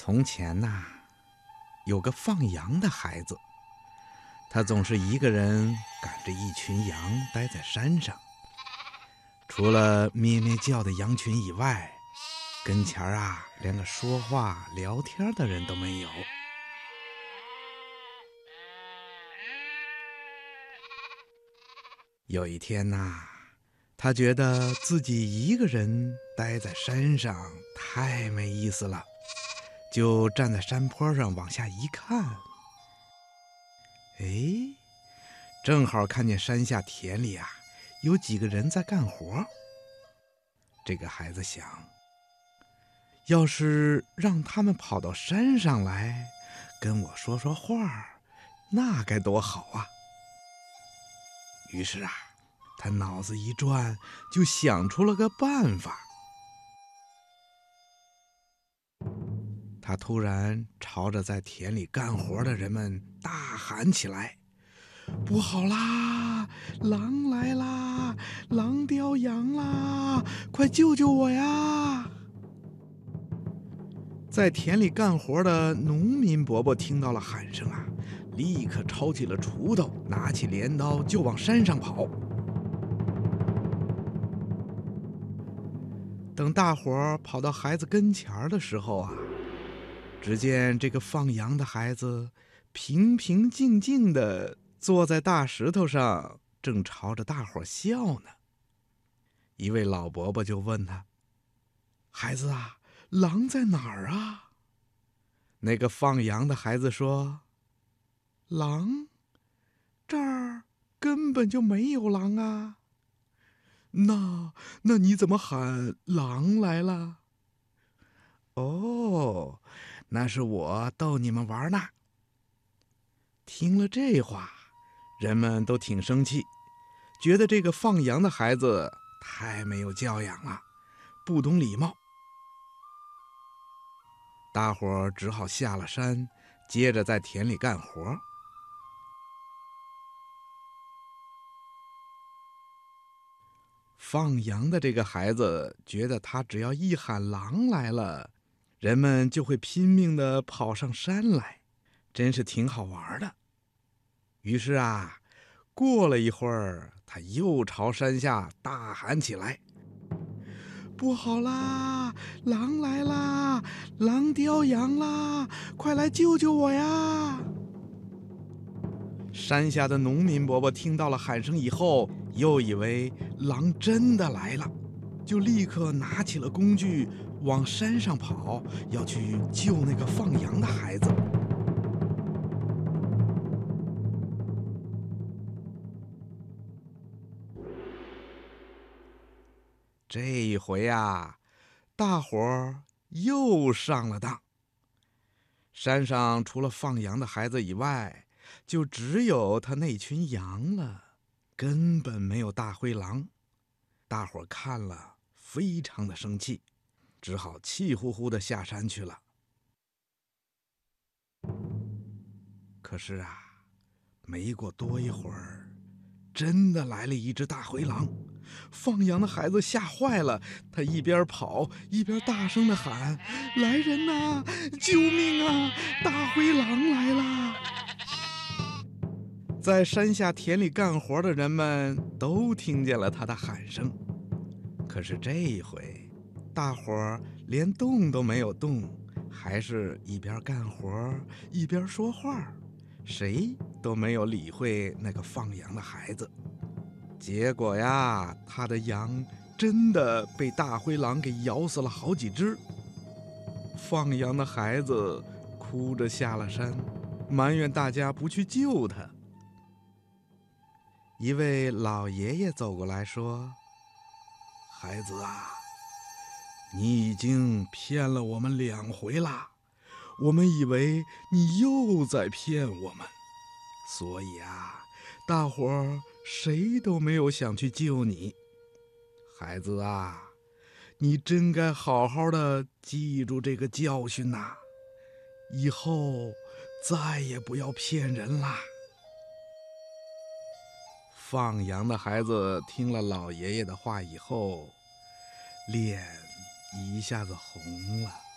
从前呐，有个放羊的孩子，他总是一个人赶着一群羊待在山上。除了咩咩叫的羊群以外，跟前儿啊，连个说话聊天的人都没有。有一天呐，他觉得自己一个人待在山上太没意思了。就站在山坡上往下一看，哎，正好看见山下田里啊有几个人在干活。这个孩子想，要是让他们跑到山上来跟我说说话，那该多好啊！于是啊，他脑子一转，就想出了个办法。他突然朝着在田里干活的人们大喊起来：“不好啦！狼来啦！狼叼羊啦！快救救我呀！”在田里干活的农民伯伯听到了喊声啊，立刻抄起了锄头，拿起镰刀就往山上跑。等大伙跑到孩子跟前儿的时候啊。只见这个放羊的孩子平平静静地坐在大石头上，正朝着大伙笑呢。一位老伯伯就问他：“孩子啊，狼在哪儿啊？”那个放羊的孩子说：“狼，这儿根本就没有狼啊。”那那你怎么喊狼来了？哦。那是我逗你们玩呢。听了这话，人们都挺生气，觉得这个放羊的孩子太没有教养了，不懂礼貌。大伙儿只好下了山，接着在田里干活。放羊的这个孩子觉得，他只要一喊“狼来了”。人们就会拼命的跑上山来，真是挺好玩的。于是啊，过了一会儿，他又朝山下大喊起来：“不好啦！狼来啦！狼叼羊啦！快来救救我呀！”山下的农民伯伯听到了喊声以后，又以为狼真的来了，就立刻拿起了工具。往山上跑，要去救那个放羊的孩子。这一回呀，大伙儿又上了当。山上除了放羊的孩子以外，就只有他那群羊了，根本没有大灰狼。大伙儿看了，非常的生气。只好气呼呼的下山去了。可是啊，没过多一会儿，真的来了一只大灰狼。放羊的孩子吓坏了，他一边跑一边大声的喊：“来人呐！救命啊！大灰狼来了！”在山下田里干活的人们都听见了他的喊声。可是这一回。大伙儿连动都没有动，还是一边干活一边说话，谁都没有理会那个放羊的孩子。结果呀，他的羊真的被大灰狼给咬死了好几只。放羊的孩子哭着下了山，埋怨大家不去救他。一位老爷爷走过来说：“孩子啊。”你已经骗了我们两回了，我们以为你又在骗我们，所以啊，大伙儿谁都没有想去救你。孩子啊，你真该好好的记住这个教训呐，以后再也不要骗人啦。放羊的孩子听了老爷爷的话以后，脸。一下子红了。